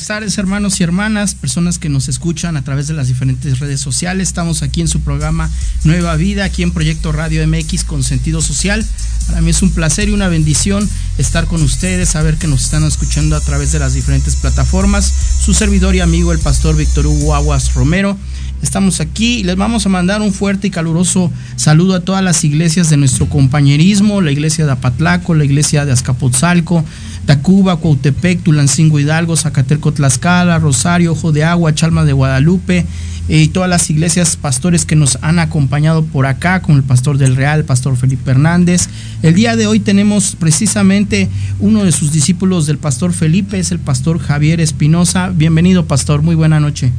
Buenas tardes hermanos y hermanas, personas que nos escuchan a través de las diferentes redes sociales. Estamos aquí en su programa Nueva Vida, aquí en Proyecto Radio MX con sentido social. Para mí es un placer y una bendición estar con ustedes, saber que nos están escuchando a través de las diferentes plataformas. Su servidor y amigo el pastor Víctor Hugo Aguas Romero. Estamos aquí y les vamos a mandar un fuerte y caluroso saludo a todas las iglesias de nuestro compañerismo, la iglesia de Apatlaco, la iglesia de Azcapotzalco, Tacuba, Cuautepec, Tulancingo Hidalgo, Zacateco Tlaxcala, Rosario, Ojo de Agua, Chalma de Guadalupe y todas las iglesias pastores que nos han acompañado por acá, con el pastor del Real, el pastor Felipe Hernández. El día de hoy tenemos precisamente uno de sus discípulos del pastor Felipe, es el pastor Javier Espinosa. Bienvenido, pastor, muy buena noche.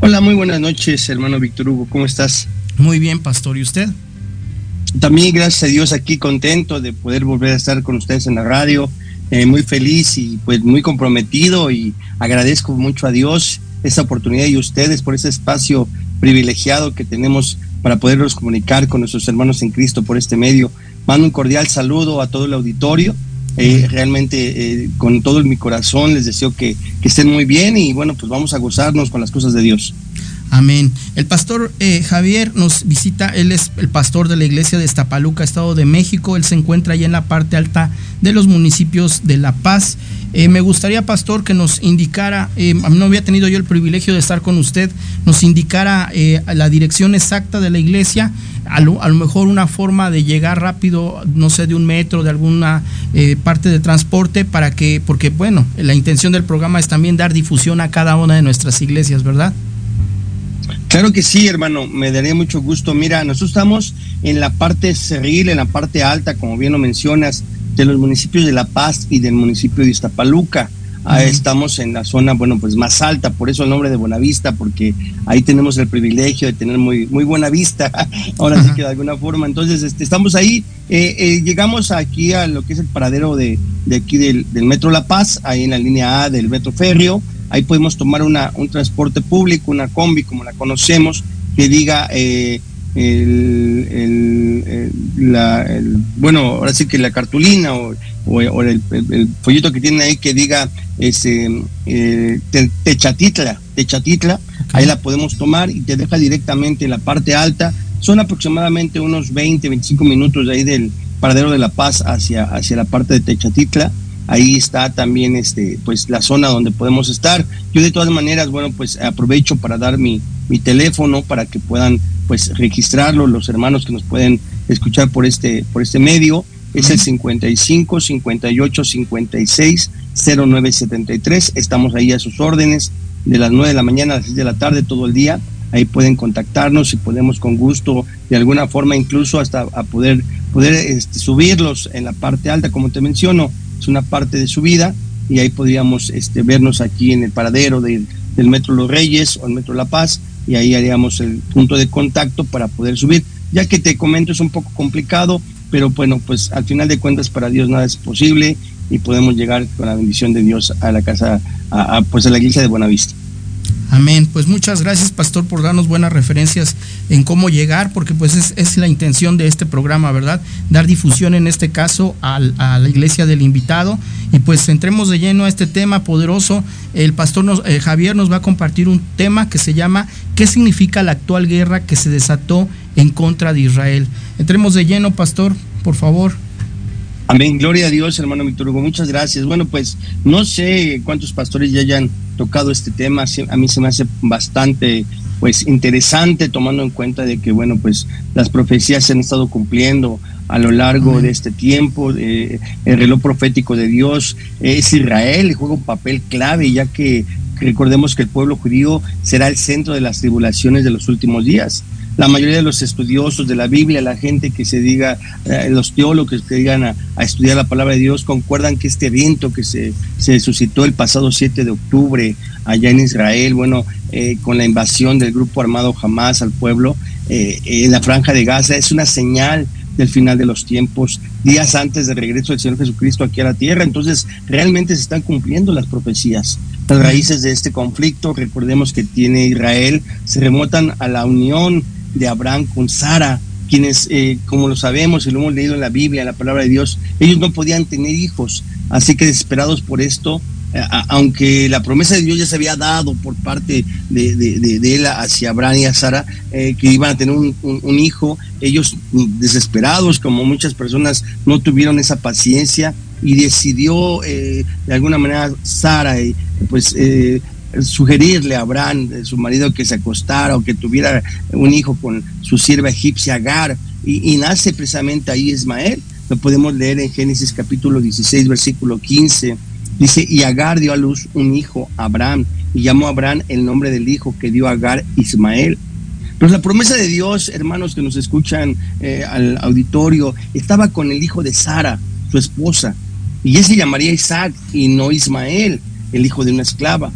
Hola, muy buenas noches, hermano Víctor Hugo, ¿cómo estás? Muy bien, pastor, ¿y usted? También gracias a Dios aquí contento de poder volver a estar con ustedes en la radio, eh, muy feliz y pues muy comprometido y agradezco mucho a Dios esta oportunidad y a ustedes por ese espacio privilegiado que tenemos para poderlos comunicar con nuestros hermanos en Cristo por este medio. Mando un cordial saludo a todo el auditorio. Eh, realmente eh, con todo mi corazón les deseo que, que estén muy bien y bueno, pues vamos a gozarnos con las cosas de Dios. Amén. El pastor eh, Javier nos visita, él es el pastor de la iglesia de Estapaluca, Estado de México. Él se encuentra allá en la parte alta de los municipios de La Paz. Eh, me gustaría, pastor, que nos indicara, eh, no había tenido yo el privilegio de estar con usted, nos indicara la dirección exacta de la iglesia, a lo, a lo, mejor una forma de llegar rápido, no sé, de un metro, de alguna parte de transporte, para que, porque bueno, la intención del programa es también dar difusión a cada una de nuestras iglesias, ¿verdad? Claro que sí, hermano, me daría mucho gusto. Mira, nosotros estamos en la parte cerril, en la parte alta, como bien lo mencionas, de los municipios de La Paz y del municipio de Iztapaluca. Ahí estamos en la zona, bueno, pues más alta, por eso el nombre de Buenavista, porque ahí tenemos el privilegio de tener muy, muy buena vista, ahora sí que de alguna forma. Entonces, este, estamos ahí, eh, eh, llegamos aquí a lo que es el paradero de, de aquí del, del Metro La Paz, ahí en la línea A del Metro Ferrio ahí podemos tomar una, un transporte público, una combi como la conocemos, que diga eh, el, el, la, el, bueno, ahora sí que la cartulina o, o, o el, folleto que tiene ahí que diga ese, eh, Techatitla, Techatitla, ahí la podemos tomar y te deja directamente en la parte alta. Son aproximadamente unos 20, 25 minutos de ahí del paradero de La Paz hacia, hacia la parte de Techatitla ahí está también este pues la zona donde podemos estar. Yo de todas maneras bueno pues aprovecho para dar mi, mi teléfono para que puedan pues registrarlo los hermanos que nos pueden escuchar por este por este medio. Es el 55 58 56 09 73 estamos ahí a sus órdenes. De las 9 de la mañana a las 6 de la tarde todo el día. Ahí pueden contactarnos y podemos con gusto de alguna forma incluso hasta a poder poder este, subirlos en la parte alta. Como te menciono es una parte de su vida y ahí podríamos este, vernos aquí en el paradero del Metro Los Reyes o el Metro La Paz y ahí haríamos el punto de contacto para poder subir. Ya que te comento es un poco complicado, pero bueno, pues al final de cuentas para Dios nada es posible y podemos llegar con la bendición de Dios a la casa, a pues a la iglesia de Buenavista. Amén. Pues muchas gracias, pastor, por darnos buenas referencias en cómo llegar, porque pues es, la intención de este programa, ¿verdad? Dar difusión en este caso a la iglesia del invitado. Y pues entremos de lleno a este tema poderoso. El pastor eh, Javier nos va a compartir un tema que se llama ¿Qué significa la actual guerra que se desató en contra de Israel? Entremos de lleno, pastor, por favor. Amén, gloria a Dios, hermano Víctor Hugo, muchas gracias. Bueno, pues no sé cuántos pastores ya hayan tocado este tema, a mí se me hace bastante pues interesante tomando en cuenta de que bueno, pues las profecías se han estado cumpliendo a lo largo de este tiempo. el reloj profético de Dios es Israel, juega un papel clave, ya que recordemos que el pueblo judío será el centro de las tribulaciones de los últimos días la mayoría de los estudiosos de la Biblia, la gente que se diga, eh, los teólogos que digan a, estudiar la palabra de Dios, concuerdan que este evento que se, suscitó el pasado 7 de octubre allá en Israel, bueno, eh, con la invasión del grupo armado Hamas al pueblo eh, en la franja de Gaza, es una señal del final de los tiempos, días antes del regreso del Señor Jesucristo aquí a la tierra. Entonces, realmente se están cumpliendo las profecías. Las raíces de este conflicto, recordemos que tiene Israel, se remontan a la unión de Abraham con Sara, quienes, eh, como lo sabemos y lo hemos leído en la Biblia, la palabra de Dios, ellos no podían tener hijos, así que desesperados por esto, eh, aunque la promesa de Dios ya se había dado por parte de, de, él hacia Abraham y a Sara, eh, que iban a tener un, hijo, ellos mm, desesperados, como muchas personas no tuvieron esa paciencia y decidió de alguna manera Sara, pues sugerirle a Abraham, su marido, que se acostara o que tuviera un hijo con su sierva egipcia Agar, y, nace precisamente ahí Ismael. Lo podemos leer en Génesis capítulo 16, versículo 15. Dice, y Agar dio a luz un hijo, Abraham, y llamó Abraham el nombre del hijo que dio a Agar, Ismael. Pero la promesa de Dios, hermanos que nos escuchan eh, al auditorio, estaba con el hijo de Sara, su esposa, y ese llamaría Isaac y no Ismael, el hijo de una esclava.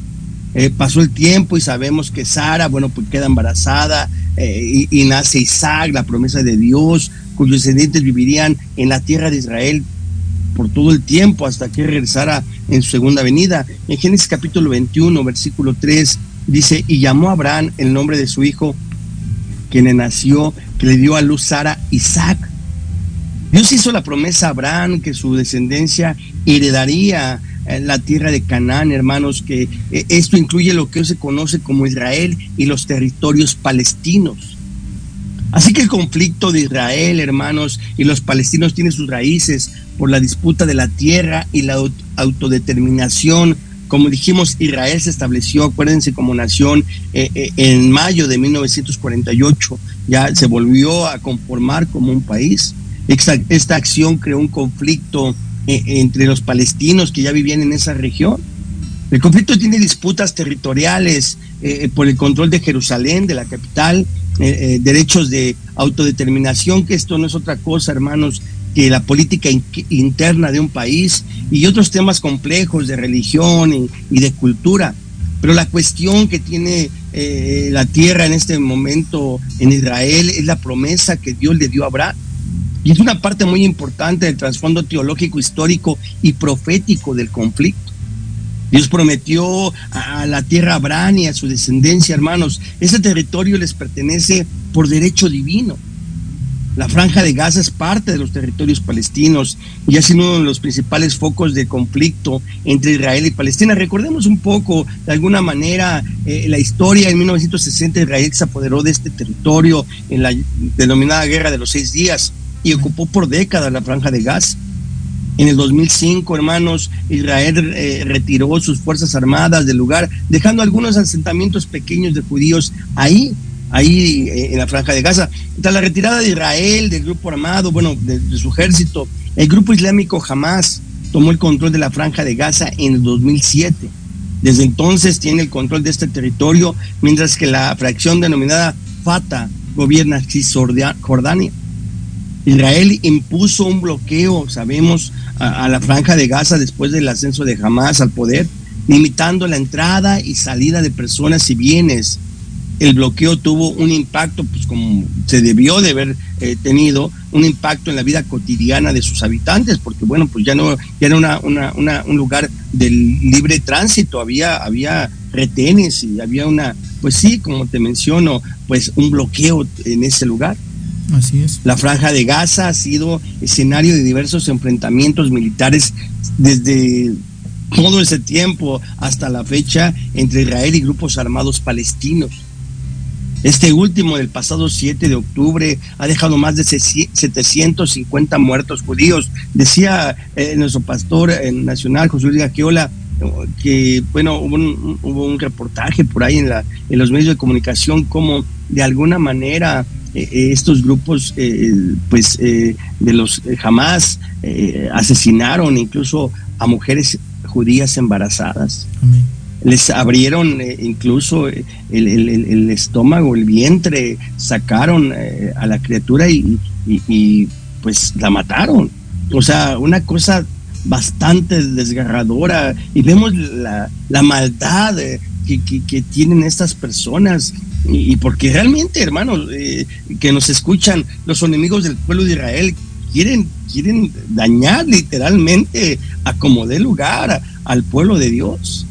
Eh, pasó el tiempo y sabemos que Sara, bueno, pues queda embarazada eh, y, nace Isaac, la promesa de Dios, cuyos descendientes vivirían en la tierra de Israel por todo el tiempo hasta que regresara en su segunda venida. En Génesis capítulo 21, versículo 3, dice, y llamó a Abraham el nombre de su hijo, quien le nació, que le dio a luz Sara, Isaac. Dios hizo la promesa a Abraham que su descendencia heredaría la tierra de Canaán, hermanos, que eh, esto incluye lo que hoy se conoce como Israel y los territorios palestinos. Así que el conflicto de Israel, hermanos, y los palestinos tiene sus raíces por la disputa de la tierra y la autodeterminación. Como dijimos, Israel se estableció, acuérdense, como nación eh, eh, en mayo de 1948. Ya se volvió a conformar como un país. esta acción creó un conflicto entre los palestinos que ya vivían en esa región. El conflicto tiene disputas territoriales eh, por el control de Jerusalén, de la capital, eh, derechos de autodeterminación, que esto no es otra cosa, hermanos, que la política interna de un país y otros temas complejos de religión y, y de cultura. Pero la cuestión que tiene la tierra en este momento en Israel es la promesa que Dios le dio a Abraham. Y es una parte muy importante del trasfondo teológico, histórico y profético del conflicto. Dios prometió a la tierra Abraham y a su descendencia, hermanos. Ese territorio les pertenece por derecho divino. La franja de Gaza es parte de los territorios palestinos y ha sido uno de los principales focos de conflicto entre Israel y Palestina. Recordemos un poco, de alguna manera, eh, la historia. En 1960 Israel se apoderó de este territorio en la denominada Guerra de los Seis Días y ocupó por décadas la franja de Gaza. En el 2005, hermanos, Israel eh, retiró sus fuerzas armadas del lugar, dejando algunos asentamientos pequeños de judíos ahí, ahí eh, en la franja de Gaza. Tras la retirada de Israel del grupo armado, bueno, de, su ejército, el grupo islámico jamás tomó el control de la franja de Gaza en el 2007. Desde entonces tiene el control de este territorio, mientras que la fracción denominada Fatah gobierna Cisjordania. Israel impuso un bloqueo, sabemos, a, la franja de Gaza después del ascenso de Hamas al poder, limitando la entrada y salida de personas y bienes. El bloqueo tuvo un impacto, pues como se debió de haber eh, tenido, un impacto en la vida cotidiana de sus habitantes, porque bueno, pues ya no era una, un lugar del libre tránsito, había, había retenes y había una, pues sí, como te menciono, pues un bloqueo en ese lugar. Así es. La franja de Gaza ha sido escenario de diversos enfrentamientos militares desde todo ese tiempo hasta la fecha entre Israel y grupos armados palestinos. Este último del pasado 7 de octubre ha dejado más de 750 muertos judíos. Decía eh, nuestro pastor eh, nacional, José Luis Gaqueola, que bueno, hubo un, hubo un reportaje por ahí en, la, en los medios de comunicación como de alguna manera estos grupos, pues, de los jamás asesinaron incluso a mujeres judías embarazadas. Les abrieron incluso el, estómago, el vientre, sacaron a la criatura y, y, pues la mataron. O sea, una cosa bastante desgarradora y vemos la, la maldad que, que, tienen estas personas y, porque realmente, hermanos, eh, que nos escuchan, los enemigos del pueblo de Israel quieren, quieren dañar literalmente a como dé lugar al pueblo de Dios.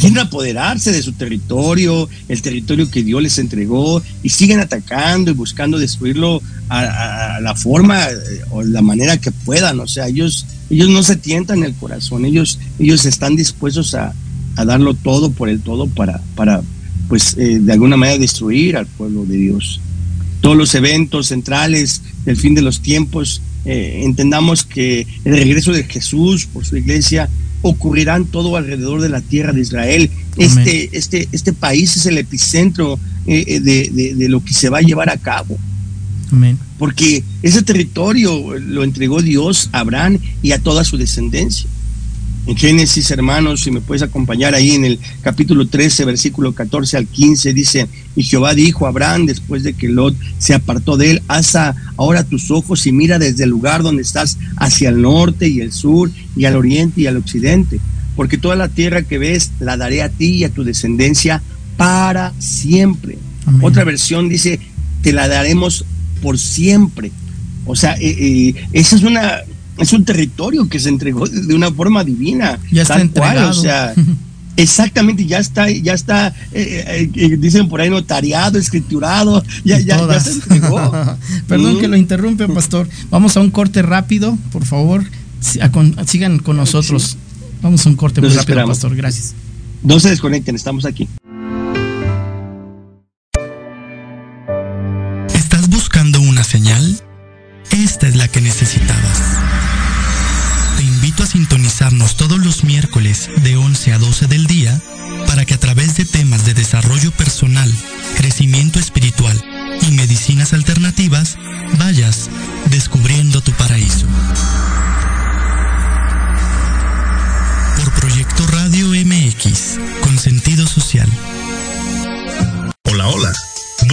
Quieren apoderarse de su territorio, el territorio que Dios les entregó, y siguen atacando y buscando destruirlo a, la forma eh, o la manera que puedan. O sea, ellos, ellos no se tientan el corazón, ellos, ellos están dispuestos a, darlo todo por el todo para, para pues, eh, de alguna manera destruir al pueblo de Dios. Todos los eventos centrales del fin de los tiempos, eh, entendamos que el regreso de Jesús por su iglesia ocurrirán todo alrededor de la tierra de Israel. Este, este, este país es el epicentro de, de, lo que se va a llevar a cabo. Porque ese territorio lo entregó Dios a Abraham y a toda su descendencia. En Génesis, hermanos, si me puedes acompañar ahí en el capítulo 13, versículo 14 al 15, dice, y Jehová dijo a Abraham después de que Lot se apartó de él, alza ahora tus ojos y mira desde el lugar donde estás hacia el norte y el sur y al oriente y al occidente, porque toda la tierra que ves la daré a ti y a tu descendencia para siempre. Otra versión dice, te la daremos por siempre. O sea, eh, eh, esa es una es un territorio que se entregó de una forma divina. Ya está entregado. o sea, exactamente, ya está, ya está, eh, dicen por ahí notariado, escriturado, ya, ya, se entregó. Perdón que lo interrumpe, pastor. Vamos a un corte rápido, por favor. Sigan con nosotros. Vamos a un corte muy rápido, pastor. Gracias. No se desconecten, estamos aquí. señal? Esta es la que necesitabas. Miércoles de 11 a 12 del día para que a través de temas de desarrollo personal, crecimiento espiritual y medicinas alternativas vayas descubriendo tu paraíso.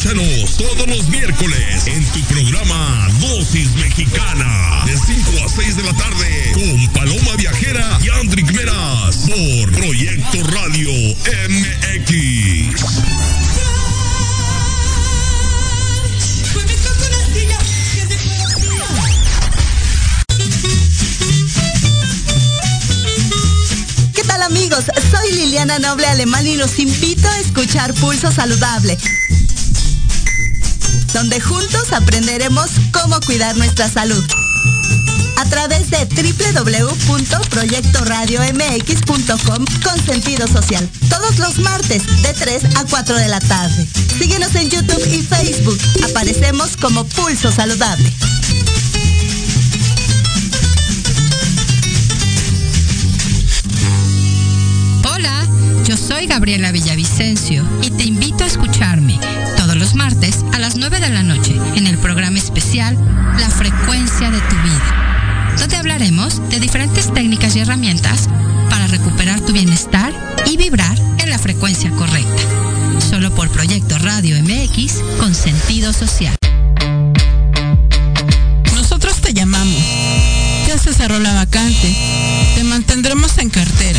Escúchanos todos los miércoles en tu programa Dosis Mexicana de 5 a 6 de la tarde con Paloma Viajera y Andrick Meras por Proyecto Radio MX. ¿Qué tal amigos? Soy Liliana Noble Alemán y los invito a escuchar Pulso Saludable donde juntos aprenderemos cómo cuidar nuestra salud. A través de www.proyectoradiomx.com con sentido social. Todos los martes de 3 a 4 de la tarde. Síguenos en YouTube y Facebook. Aparecemos como Pulso Saludable. Hola, yo soy Gabriela Villavicencio y te invito a escucharme los martes a las 9 de la noche en el programa especial La frecuencia de tu vida, donde hablaremos de diferentes técnicas y herramientas para recuperar tu bienestar y vibrar en la frecuencia correcta. Solo por Proyecto Radio MX con sentido social. Nosotros te llamamos. Ya se cerró la vacante. Te mantendremos en cartera.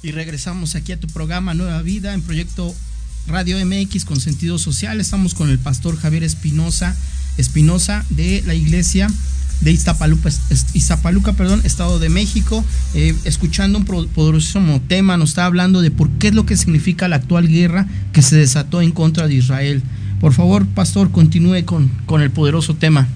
Y regresamos aquí a tu programa Nueva Vida en Proyecto Radio MX con sentido social. Estamos con el pastor Javier Espinosa, Espinosa de la iglesia de Iztapaluca, Iztapaluca perdón, Estado de México, eh, escuchando un poderosísimo tema, nos está hablando de por qué es lo que significa la actual guerra que se desató en contra de Israel. Por favor, pastor, continúe con, con el poderoso tema.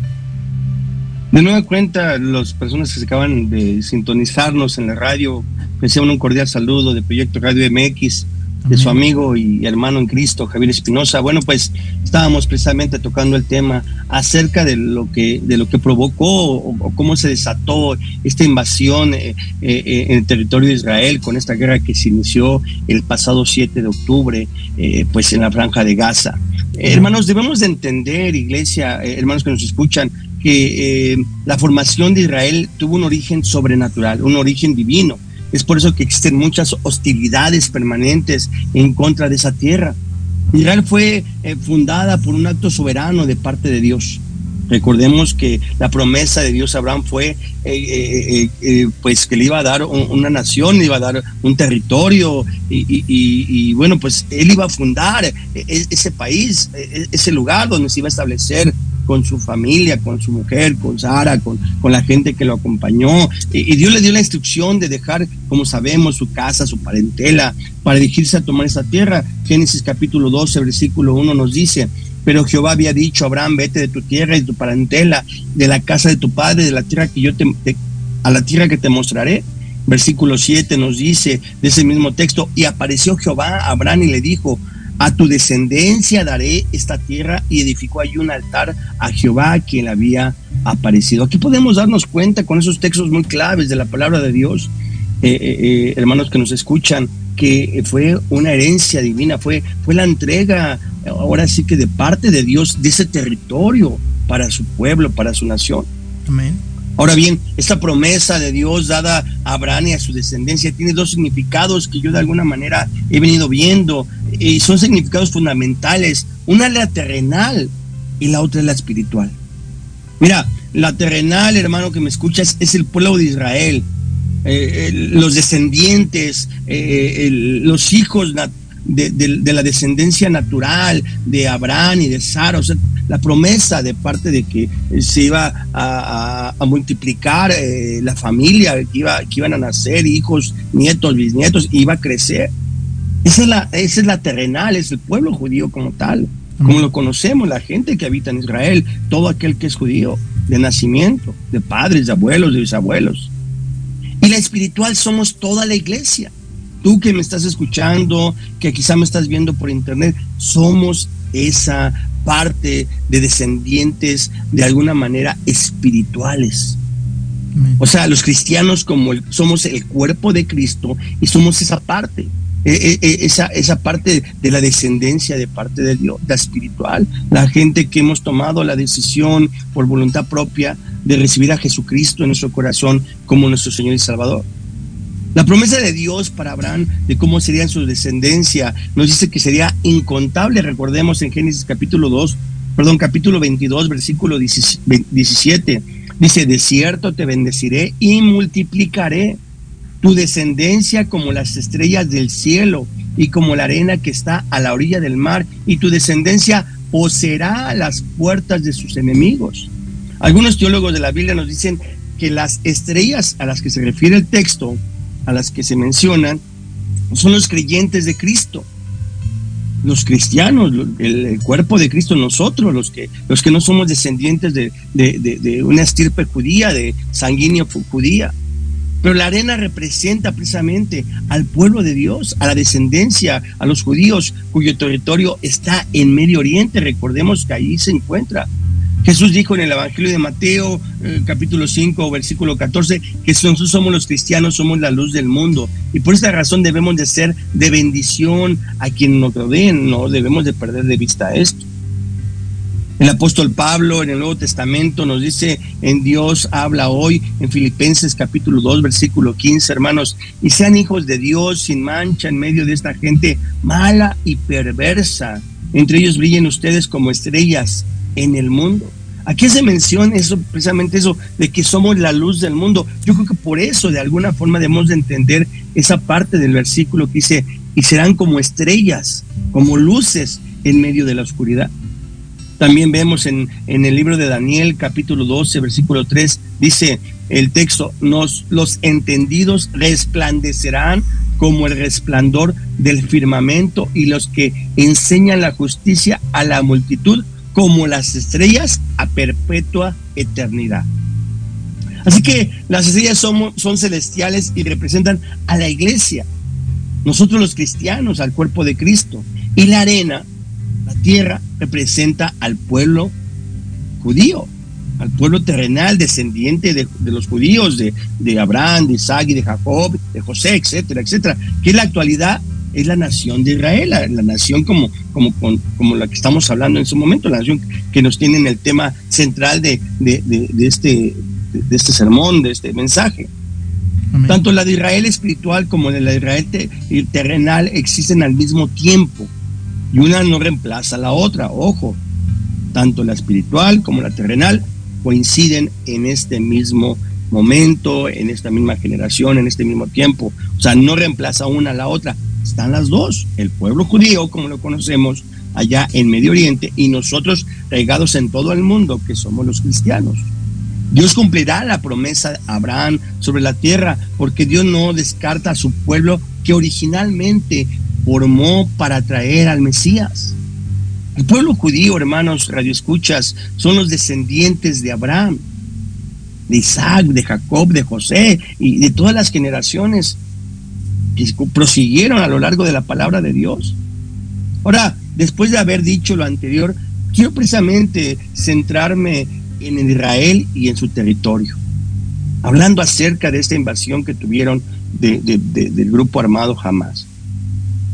De nueva cuenta, las personas que se acaban de sintonizarnos en la radio, reciban un cordial saludo de Proyecto Radio MX de su amigo y hermano en Cristo, Javier Espinosa. Bueno, pues estábamos precisamente tocando el tema acerca de lo que, de lo que provocó o, cómo se desató esta invasión eh, eh, en el territorio de Israel con esta guerra que se inició el pasado 7 de octubre, eh, pues en la franja de Gaza. hermanos, debemos de entender, iglesia, hermanos que nos escuchan, que la formación de Israel tuvo un origen sobrenatural, un origen divino es por eso que existen muchas hostilidades permanentes en contra de esa tierra. Israel fue eh, fundada por un acto soberano de parte de Dios. Recordemos que la promesa de Dios a Abraham fue eh, eh, pues que le iba a dar una nación, le iba a dar un territorio y, bueno, pues él iba a fundar ese país, ese lugar donde se iba a establecer con su familia, con su mujer, con Sara, con, con la gente que lo acompañó. Y, Dios le dio la instrucción de dejar, como sabemos, su casa, su parentela, para dirigirse a tomar esa tierra. Génesis capítulo 12, versículo 1 nos dice, pero Jehová había dicho, Abraham, vete de tu tierra y de tu parentela, de la casa de tu padre, de la tierra que yo te, a la tierra que te mostraré. Versículo 7 nos dice de ese mismo texto, y apareció Jehová a Abraham y le dijo, a tu descendencia daré esta tierra y edificó allí un altar a Jehová quien había aparecido. Aquí podemos darnos cuenta con esos textos muy claves de la palabra de Dios, eh, eh, eh, hermanos que nos escuchan, que fue una herencia divina, fue, fue la entrega, ahora sí que de parte de Dios, de ese territorio para su pueblo, para su nación. Amén. Ahora bien, esta promesa de Dios dada a Abraham y a su descendencia tiene dos significados que yo de alguna manera he venido viendo y son significados fundamentales. Una es la terrenal y la otra es la espiritual. Mira, la terrenal, hermano que me escuchas, es el pueblo de Israel, eh, los descendientes, eh, los hijos de, la descendencia natural de Abraham y de Sara, o sea, la promesa de parte de que se iba a, multiplicar eh, la familia, que, iba, que iban a nacer hijos, nietos, bisnietos, iba a crecer. Esa es, la, esa es la terrenal, es el pueblo judío como tal, como lo conocemos, la gente que habita en Israel, todo aquel que es judío, de nacimiento, de padres, de abuelos, de bisabuelos. Y la espiritual somos toda la iglesia tú que me estás escuchando, que quizá me estás viendo por internet, somos esa parte de descendientes de alguna manera espirituales. O sea, los cristianos como somos el cuerpo de Cristo y somos esa parte, e, e, e, esa, esa parte de la descendencia de parte de Dios, la espiritual, la gente que hemos tomado la decisión por voluntad propia de recibir a Jesucristo en nuestro corazón como nuestro Señor y Salvador. La promesa de Dios para Abraham de cómo sería su descendencia nos dice que sería incontable. Recordemos en Génesis capítulo 2, perdón, capítulo 22, versículo 17. Dice, de cierto te bendeciré y multiplicaré tu descendencia como las estrellas del cielo y como la arena que está a la orilla del mar, y tu descendencia poseerá las puertas de sus enemigos. Algunos teólogos de la Biblia nos dicen que las estrellas a las que se refiere el texto a las que se mencionan son los creyentes de Cristo, los cristianos, el, cuerpo de Cristo, nosotros, los que, los que no somos descendientes de, de una estirpe judía, de sanguíneo judía. Pero la arena representa precisamente al pueblo de Dios, a la descendencia, a los judíos cuyo territorio está en Medio Oriente. Recordemos que ahí se encuentra Jesús dijo en el Evangelio de Mateo, eh, capítulo 5, versículo 14, que nosotros somos los cristianos, somos la luz del mundo. Y por esta razón debemos de ser de bendición a quien nos rodeen, no debemos de perder de vista esto. El apóstol Pablo en el Nuevo Testamento nos dice, en Dios habla hoy, en Filipenses capítulo 2, versículo 15, hermanos, y sean hijos de Dios sin mancha en medio de esta gente mala y perversa. Entre ellos brillen ustedes como estrellas en el mundo. Aquí se menciona eso, precisamente eso, de que somos la luz del mundo. Yo creo que por eso, de alguna forma, debemos de entender esa parte del versículo que dice, y serán como estrellas, como luces en medio de la oscuridad. También vemos en, en, el libro de Daniel, capítulo 12, versículo 3, dice el texto, nos, los entendidos resplandecerán como el resplandor del firmamento y los que enseñan la justicia a la multitud como las estrellas a perpetua eternidad. Así que las estrellas son, celestiales y representan a la iglesia, nosotros los cristianos, al cuerpo de Cristo. Y la arena, la tierra, representa al pueblo judío, al pueblo terrenal, descendiente de, los judíos, de, de, Abraham, de Isaac y de Jacob, de José, etcétera, etcétera, que en la actualidad es la nación de Israel, la, nación como, como, como la que estamos hablando en su momento, la nación que nos tiene en el tema central de, de, de este, de este sermón, de este mensaje. Tanto la de Israel espiritual como la de Israel terrenal existen al mismo tiempo y una no reemplaza a la otra. Ojo, tanto la espiritual como la terrenal coinciden en este mismo momento, en esta misma generación, en este mismo tiempo. O sea, no reemplaza una a la otra. Están las dos. El pueblo judío, como lo conocemos allá en Medio Oriente, y nosotros regados en todo el mundo, que somos los cristianos. Dios cumplirá la promesa de Abraham sobre la tierra, porque Dios no descarta a su pueblo que originalmente formó para traer al Mesías. El pueblo judío, hermanos radioescuchas, son los descendientes de Abraham, de Isaac, de Jacob, de José y de todas las generaciones prosiguieron a lo largo de la palabra de Dios. Ahora, después de haber dicho lo anterior, quiero precisamente centrarme en Israel y en su territorio. Hablando acerca de esta invasión que tuvieron del grupo armado Hamas.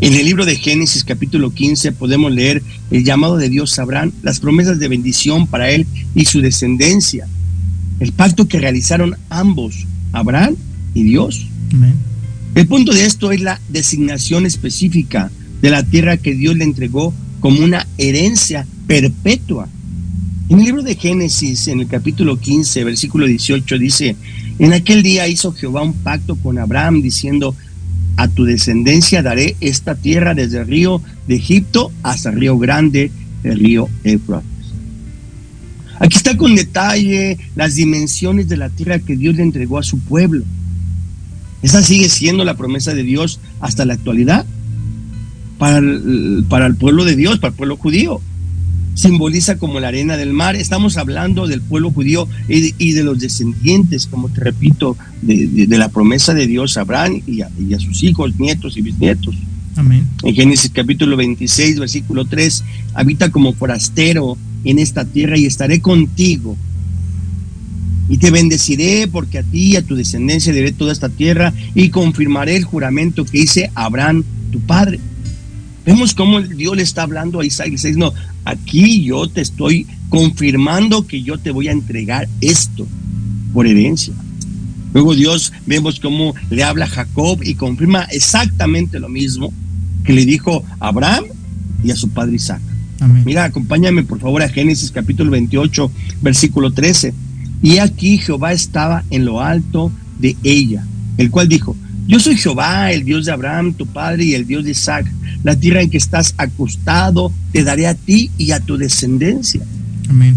En el libro de Génesis capítulo 15 podemos leer el llamado de Dios a Abraham, las promesas de bendición para él y su descendencia, el pacto que realizaron ambos, Abraham y Dios. El punto de esto es la designación específica de la tierra que Dios le entregó como una herencia perpetua en el libro de Génesis, en el capítulo 15, versículo 18, dice, en aquel día hizo Jehová un pacto con Abraham diciendo, a tu descendencia daré esta tierra desde el río de Egipto hasta el río grande, el río Éufrates. Aquí está con detalle las dimensiones de la tierra que Dios le entregó a su pueblo. Esa sigue siendo la promesa de Dios hasta la actualidad para para el pueblo de Dios, para el pueblo judío simboliza como la arena del mar. Estamos hablando del pueblo judío y de, los descendientes, como te repito, de, la promesa de Dios a Abraham y a, sus hijos, nietos y bisnietos. Amén. En Génesis capítulo 26, versículo 3, habita como forastero en esta tierra y estaré contigo. Y te bendeciré porque a ti y a tu descendencia daré toda esta tierra y confirmaré el juramento que hice a Abraham, tu padre. Vemos cómo Dios le está hablando a Isaac. dice, no, aquí yo te estoy confirmando que yo te voy a entregar esto por herencia. Luego Dios vemos cómo le habla a Jacob y confirma exactamente lo mismo que le dijo a Abraham y a su padre Isaac. Mira, acompáñame por favor a Génesis capítulo 28, versículo 13. Y aquí Jehová estaba en lo alto de ella, el cual dijo, yo soy Jehová, el Dios de Abraham, tu padre, y el Dios de Isaac. La tierra en que estás acostado te daré a ti y a tu descendencia. Amén.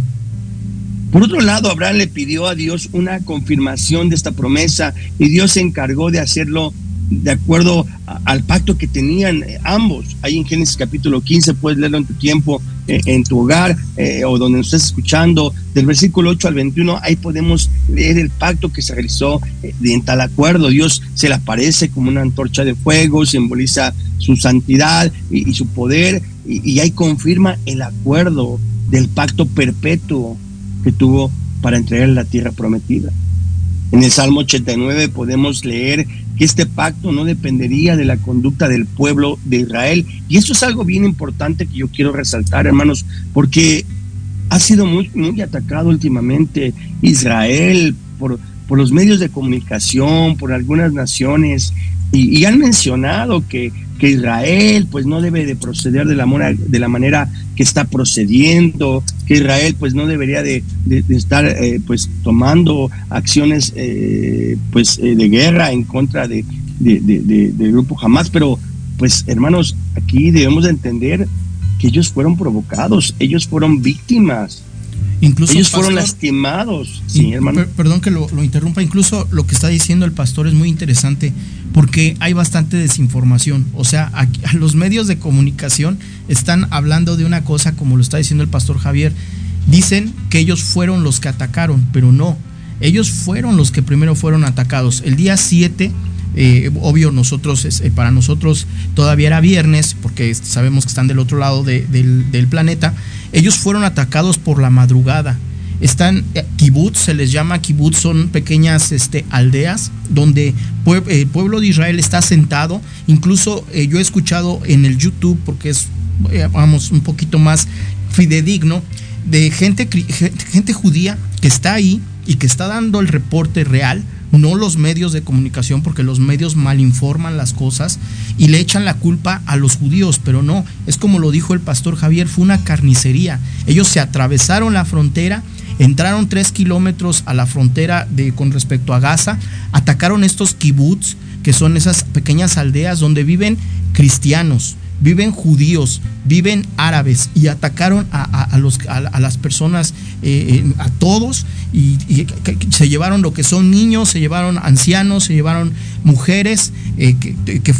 Por otro lado, Abraham le pidió a Dios una confirmación de esta promesa y Dios se encargó de hacerlo de acuerdo al pacto que tenían eh, ambos. Ahí en Génesis capítulo 15 puedes leerlo en tu tiempo, eh, en tu hogar eh, o donde nos estés escuchando. Del versículo 8 al 21, ahí podemos leer el pacto que se realizó en tal acuerdo. Dios se le aparece como una antorcha de fuego, simboliza su santidad y, su poder y, y ahí confirma el acuerdo del pacto perpetuo que tuvo para entregar la tierra prometida. En el Salmo 89 podemos leer que este pacto no dependería de la conducta del pueblo de Israel. Y eso es algo bien importante que yo quiero resaltar, hermanos, porque ha sido muy, atacado últimamente Israel por los medios de comunicación, por algunas naciones, y, han mencionado que, que, Israel pues no debe de proceder de la, de la manera que está procediendo, que Israel pues no debería de, estar eh, pues tomando acciones eh, pues eh, de guerra en contra de, del grupo Hamas, pero pues hermanos, aquí debemos de entender que ellos fueron provocados, ellos fueron víctimas. Incluso ellos fueron lastimados. Sí, hermano. perdón que lo, interrumpa. Incluso lo que está diciendo el pastor es muy interesante porque hay bastante desinformación. O sea, los medios de comunicación están hablando de una cosa como lo está diciendo el pastor Javier. Dicen que ellos fueron los que atacaron, pero no. Ellos fueron los que primero fueron atacados. El día 7 eh, obvio, nosotros, eh, para nosotros todavía era viernes, porque sabemos que están del otro lado del, planeta. Ellos fueron atacados por la madrugada. Están eh, kibbutz, se les llama kibbutz, son pequeñas este, aldeas donde el pueblo de Israel está sentado. Incluso yo he escuchado en el YouTube, porque es, vamos, un poquito más fidedigno, de gente, gente judía que está ahí y que está dando el reporte real no los medios de comunicación, porque los medios malinforman las cosas y le echan la culpa a los judíos, pero no, es como lo dijo el pastor Javier, fue una carnicería. Ellos se atravesaron la frontera, entraron tres kilómetros a la frontera de, con respecto a Gaza, atacaron estos kibbutz, que son esas pequeñas aldeas donde viven cristianos, viven judíos, viven árabes y atacaron a, los, a, las personas, eh, eh, a todos, y, se llevaron lo que son niños, se llevaron ancianos, se llevaron mujeres eh,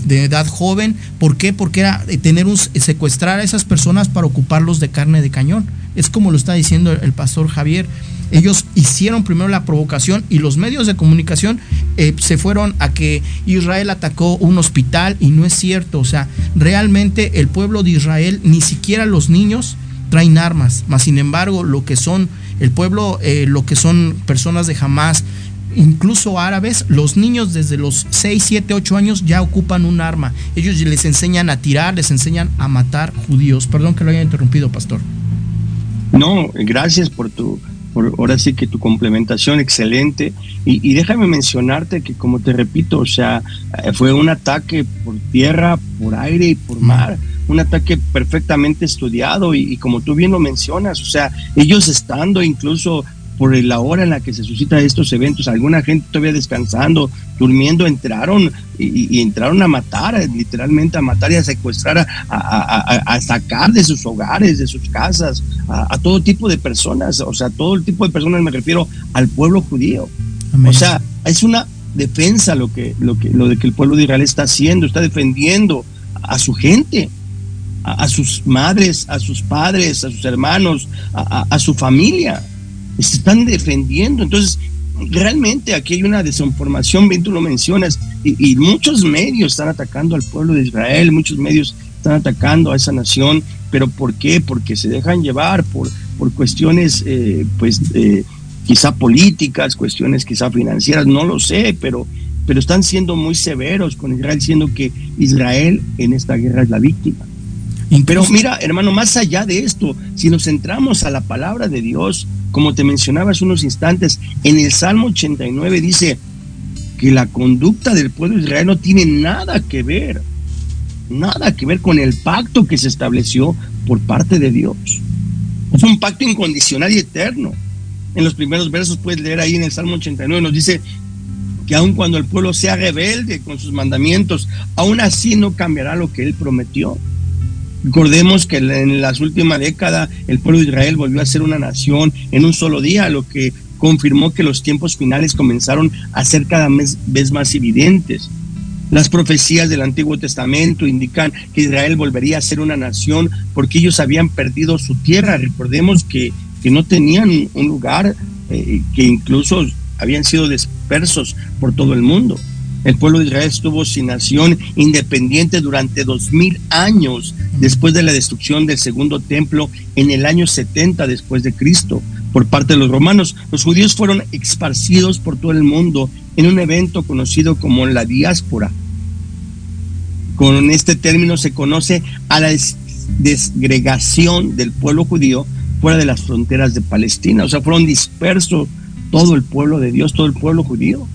de edad joven. ¿Por qué? Porque era tener un, secuestrar a esas personas para ocuparlos de carne de cañón. Es como lo está diciendo el pastor Javier ellos hicieron primero la provocación y los medios de comunicación eh, se fueron a que Israel atacó un hospital y no es cierto. O sea, realmente el pueblo de Israel, ni siquiera los niños traen armas, más sin embargo lo que son el pueblo, eh, lo que son personas de Hamas, incluso árabes, los niños desde los 6, 7, 8 años ya ocupan un arma. Ellos les enseñan a tirar, les enseñan a matar judíos. Perdón que lo haya interrumpido, pastor. No, gracias por tu ahora sí que tu complementación excelente. Y, déjame mencionarte que, como te repito, o sea, eh, fue un ataque por tierra, por aire y por mar. Un ataque perfectamente estudiado y, y como tú bien lo mencionas, o sea, ellos estando incluso por la hora en la que se suscitan estos eventos, alguna gente todavía descansando, durmiendo, entraron y, entraron a matar, literalmente a matar y a secuestrar, a, sacar de sus hogares, de sus casas, a, todo tipo de personas, o sea, todo el tipo de personas me refiero al pueblo judío. O sea, es una defensa lo que, lo que, lo de que el pueblo de Israel está haciendo, está defendiendo a su gente, a, sus madres, a sus padres, a sus hermanos, a, su familia se están defendiendo. Entonces, realmente aquí hay una desinformación, bien tú lo mencionas, y, muchos medios están atacando al pueblo de Israel, muchos medios están atacando a esa nación, pero ¿por qué? Porque se dejan llevar por, por cuestiones, eh, pues, eh, quizá políticas, cuestiones quizá financieras, no lo sé, pero, pero están siendo muy severos con Israel, siendo que Israel en esta guerra es la víctima. Pero mira, hermano, más allá de esto, si nos centramos a la palabra de Dios, como te mencionaba hace unos instantes, en el Salmo 89 dice que la conducta del pueblo de Israel no tiene nada que ver, nada que ver con el pacto que se estableció por parte de Dios. Es un pacto incondicional y eterno. En los primeros versos puedes leer ahí en el Salmo 89, nos dice que aun cuando el pueblo sea rebelde con sus mandamientos, aún así no cambiará lo que él prometió. Recordemos que en las últimas décadas el pueblo de Israel volvió a ser una nación en un solo día, lo que confirmó que los tiempos finales comenzaron a ser cada vez más evidentes. Las profecías del Antiguo Testamento indican que Israel volvería a ser una nación porque ellos habían perdido su tierra. Recordemos que, que no tenían un lugar, eh, que incluso habían sido dispersos por todo el mundo. El pueblo de Israel estuvo sin nación independiente durante dos mil años después de la destrucción del segundo templo en el año 70 después de Cristo por parte de los romanos. Los judíos fueron esparcidos por todo el mundo en un evento conocido como la diáspora. Con este término se conoce a la desgregación del pueblo judío fuera de las fronteras de Palestina, o sea, fueron dispersos todo el pueblo de Dios, todo el pueblo judío.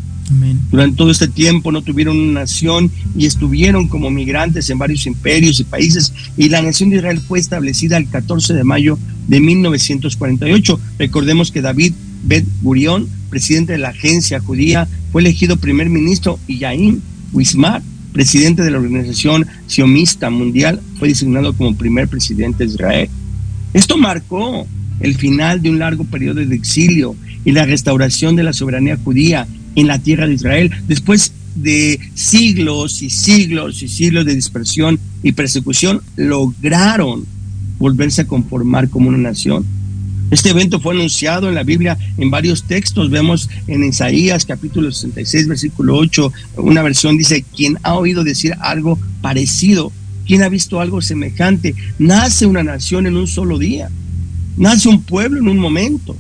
Durante todo este tiempo no tuvieron una nación y estuvieron como migrantes en varios imperios y países y la nación de Israel fue establecida el 14 de mayo de 1948. Recordemos que David Bet Gurión, presidente de la agencia judía, fue elegido primer ministro y Yaim Wismar, presidente de la Organización Sionista Mundial, fue designado como primer presidente de Israel. Esto marcó el final de un largo periodo de exilio y la restauración de la soberanía judía en la tierra de Israel, después de siglos y siglos y siglos de dispersión y persecución, lograron volverse a conformar como una nación. Este evento fue anunciado en la Biblia en varios textos. Vemos en Isaías capítulo 66, versículo 8, una versión dice, quien ha oído decir algo parecido, quien ha visto algo semejante, nace una nación en un solo día, nace un pueblo en un momento.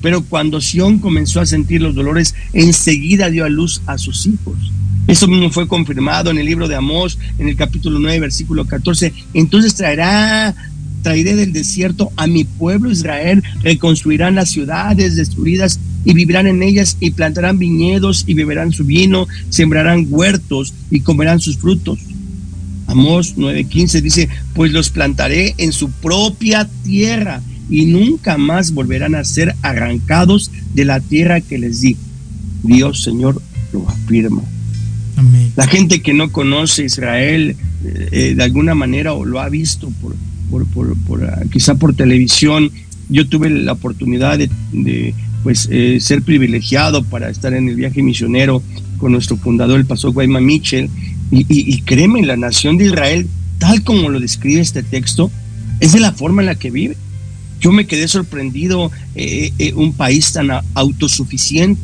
Pero cuando Sión comenzó a sentir los dolores, enseguida dio a luz a sus hijos. Eso mismo fue confirmado en el libro de Amós, en el capítulo 9, versículo 14. Entonces traerá, traeré del desierto a mi pueblo Israel, reconstruirán las ciudades destruidas y vivirán en ellas y plantarán viñedos y beberán su vino, sembrarán huertos y comerán sus frutos. Amós 9:15 dice, pues los plantaré en su propia tierra y nunca más volverán a ser arrancados de la tierra que les di. Dios, Señor, lo afirma. La gente que no conoce Israel eh, eh, de alguna manera o lo ha visto por, por, ah, quizá por televisión. Yo tuve la oportunidad de, pues eh, ser privilegiado para estar en el viaje misionero con nuestro fundador, el pastor Guayma Mitchell, y, y, créeme, la nación de Israel, tal como lo describe este texto, es de la forma en la que vive. Yo me quedé sorprendido, eh, eh, un país tan autosuficiente,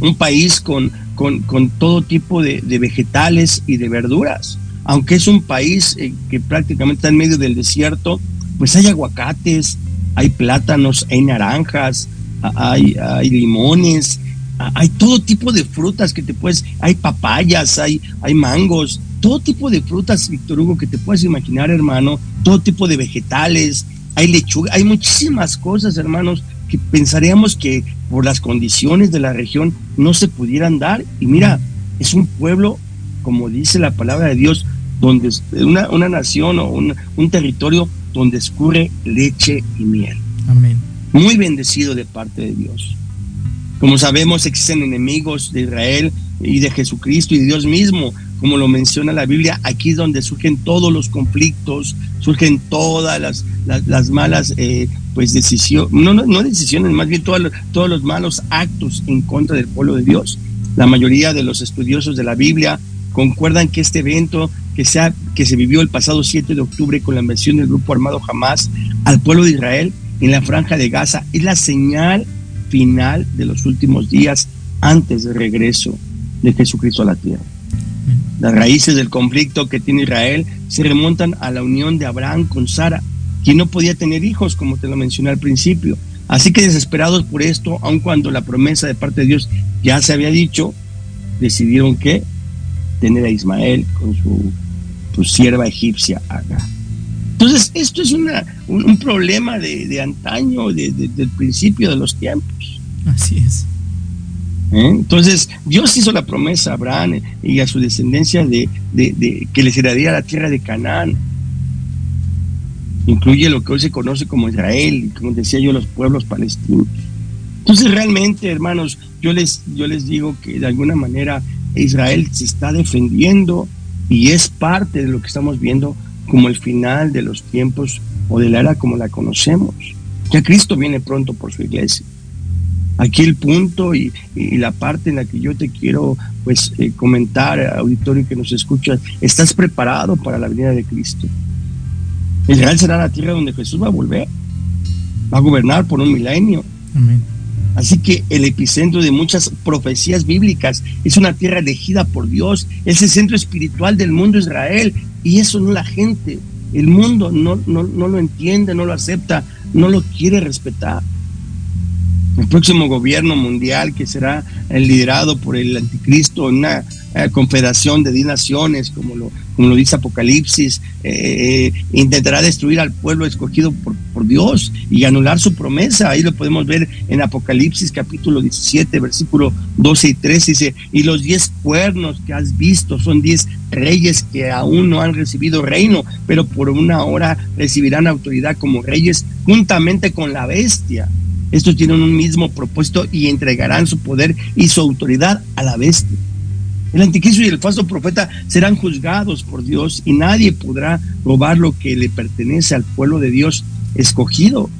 un país con, con, todo tipo de, vegetales y de verduras. Aunque es un país eh, que prácticamente está en medio del desierto, pues hay aguacates, hay plátanos, hay naranjas, hay, hay limones, hay todo tipo de frutas que te puedes, hay papayas, hay, hay mangos, todo tipo de frutas, Víctor Hugo, que te puedes imaginar, hermano, todo tipo de vegetales, hay lechuga, hay muchísimas cosas, hermanos, que pensaríamos que por las condiciones de la región no se pudieran dar. Y mira, es un pueblo, como dice la palabra de Dios, donde una, una nación o un, un territorio donde escurre leche y miel. Amén. Muy bendecido de parte de Dios. Como sabemos, existen enemigos de Israel y de Jesucristo y de Dios mismo, como lo menciona la Biblia, aquí es donde surgen todos los conflictos, surgen todas las, las, malas eh, pues decisiones, no, no, decisiones, más bien todos, todos los malos actos en contra del pueblo de Dios. La mayoría de los estudiosos de la Biblia concuerdan que este evento que se, que se vivió el pasado 7 de octubre con la invasión del grupo armado Hamas al pueblo de Israel en la franja de Gaza es la señal final de los últimos días antes del regreso de Jesucristo a la tierra. Las raíces del conflicto que tiene Israel se remontan a la unión de Abraham con Sara, quien no podía tener hijos, como te lo mencioné al principio. Así que desesperados por esto, aun cuando la promesa de parte de Dios ya se había dicho, decidieron que tener a Ismael con su, sierva egipcia Agar. Entonces, esto es un, problema de, antaño, del principio de los tiempos. Así es. ¿Eh? Entonces, Dios hizo la promesa a Abraham y a su descendencia de, que les heredaría la tierra de Canaán. Incluye lo que hoy se conoce como Israel, como decía yo, los pueblos palestinos. Entonces, realmente, hermanos, yo les, yo les digo que de alguna manera Israel se está defendiendo y es parte de lo que estamos viendo como el final de los tiempos o de la era como la conocemos. Ya Cristo viene pronto por su iglesia. Aquí el punto y, la parte en la que yo te quiero pues eh, comentar, auditorio que nos escucha, ¿estás preparado para la venida de Cristo? Israel será la tierra donde Jesús va a volver, va a gobernar por un milenio. Así que el epicentro de muchas profecías bíblicas es una tierra elegida por Dios, es el centro espiritual del mundo Israel y eso no la gente, el mundo no, no, no lo entiende, no lo acepta, no lo quiere respetar. El próximo gobierno mundial que será liderado por el anticristo, una eh, confederación de 10 naciones, como lo, como lo dice Apocalipsis, eh, intentará destruir al pueblo escogido por, por, Dios y anular su promesa. Ahí lo podemos ver en Apocalipsis capítulo 17, versículo 12 y 13. Dice, y los 10 cuernos que has visto son 10 reyes que aún no han recibido reino, pero por una hora recibirán autoridad como reyes juntamente con la bestia. Estos tienen un mismo propósito y entregarán su poder y su autoridad a la bestia. El anticristo y el falso profeta serán juzgados por Dios y nadie podrá robar lo que le pertenece al pueblo de Dios escogido.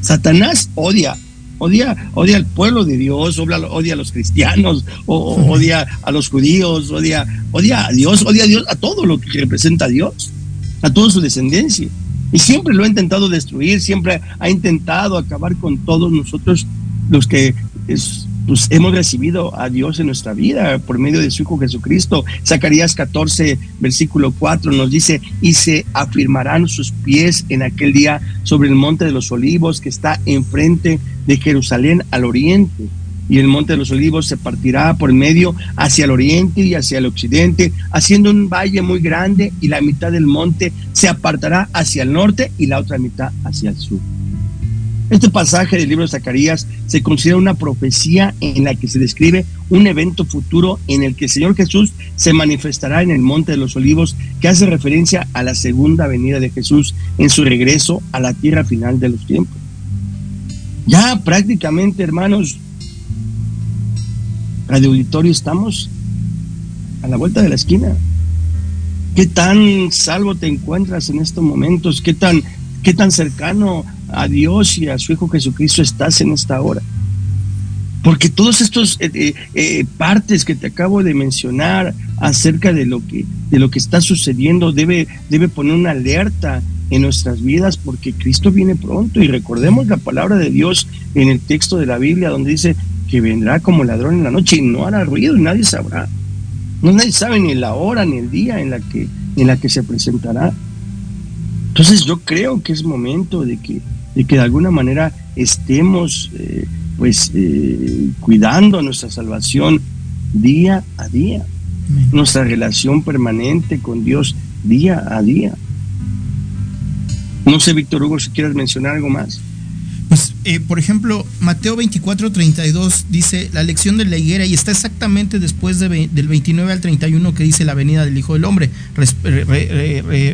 Satanás odia, odia, odia al pueblo de Dios, odia, a los cristianos, odia a los judíos, odia, odia a Dios, odia a Dios, a todo lo que representa a Dios, a toda su descendencia. Y siempre lo ha intentado destruir, siempre ha intentado acabar con todos nosotros los que pues hemos recibido a Dios en nuestra vida por medio de su Hijo Jesucristo. Zacarías 14, versículo 4 nos dice, y se afirmarán sus pies en aquel día sobre el monte de los olivos que está enfrente de Jerusalén al oriente. Y el monte de los olivos se partirá por medio hacia el oriente y hacia el occidente, haciendo un valle muy grande y la mitad del monte se apartará hacia el norte y la otra mitad hacia el sur. Este pasaje del libro de Zacarías se considera una profecía en la que se describe un evento futuro en el que el Señor Jesús se manifestará en el Monte de los Olivos, que hace referencia a la segunda venida de Jesús en su regreso a la tierra final de los tiempos. Ya prácticamente, hermanos, Radio Auditorio, estamos a la vuelta de la esquina. ¿Qué tan salvo te encuentras en estos momentos? ¿Qué tan, qué tan cercano a Dios y a su Hijo Jesucristo estás en esta hora. Porque todos estos eh, eh, eh, partes que te acabo de mencionar acerca de lo que, de lo que está sucediendo debe, debe poner una alerta en nuestras vidas porque Cristo viene pronto y recordemos la palabra de Dios en el texto de la Biblia donde dice que vendrá como ladrón en la noche y no hará ruido y nadie sabrá. No nadie sabe ni la hora ni el día en la que, en la que se presentará. Entonces yo creo que es momento de que de que de alguna manera estemos eh, pues eh, cuidando nuestra salvación día a día, nuestra relación permanente con Dios día a día. No sé, Víctor Hugo, si quieres mencionar algo más. Por ejemplo, Mateo 24, 32 dice la lección de la higuera y está exactamente después del 29 al 31 que dice la venida del Hijo del Hombre,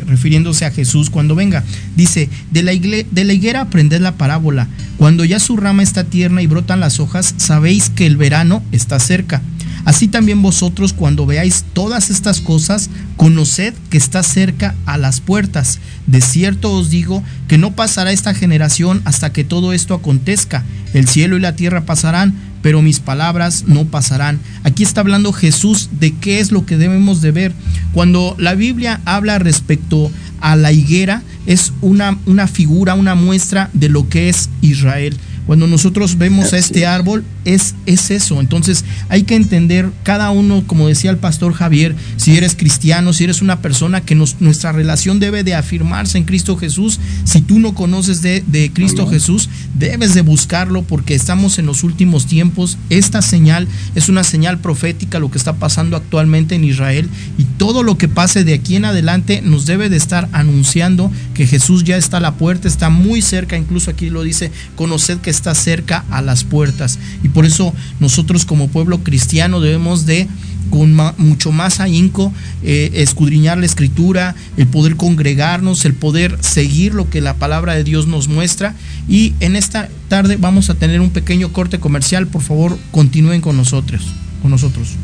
refiriéndose a Jesús cuando venga. Dice, de la, de la higuera aprended la parábola. Cuando ya su rama está tierna y brotan las hojas, sabéis que el verano está cerca. Así también vosotros cuando veáis todas estas cosas, conoced que está cerca a las puertas. De cierto os digo que no pasará esta generación hasta que todo esto acontezca. El cielo y la tierra pasarán, pero mis palabras no pasarán. Aquí está hablando Jesús de qué es lo que debemos de ver. Cuando la Biblia habla respecto a la higuera, es una, una figura, una muestra de lo que es Israel. Cuando nosotros vemos a este árbol, es, es eso. Entonces hay que entender cada uno, como decía el pastor Javier, si eres cristiano, si eres una persona que nuestra relación debe de afirmarse en Cristo Jesús. Si tú no conoces de, de Cristo Jesús, debes de buscarlo porque estamos en los últimos tiempos. Esta señal es una señal profética, lo que está pasando actualmente en Israel y todo lo que pase de aquí en adelante nos debe de estar anunciando que Jesús ya está a la puerta, está muy cerca, incluso aquí lo dice, conoced que está cerca a las puertas. Y por eso nosotros como pueblo cristiano debemos de con mucho más ahínco eh, escudriñar la escritura, el poder congregarnos, el poder seguir lo que la palabra de Dios nos muestra. Y en esta tarde vamos a tener un pequeño corte comercial. Por favor, continúen con nosotros. Con nosotros.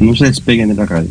No se despeguen de la radio.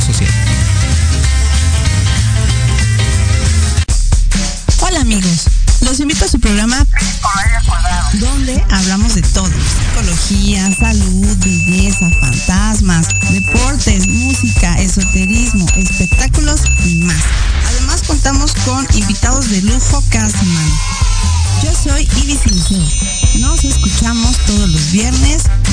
social. Hola amigos, los invito a su programa donde hablamos de todo, psicología, salud, belleza, fantasmas, deportes, música, esoterismo, espectáculos y más. Además contamos con invitados de lujo cada semana. Yo soy Ibis Liceo. Nos escuchamos todos los viernes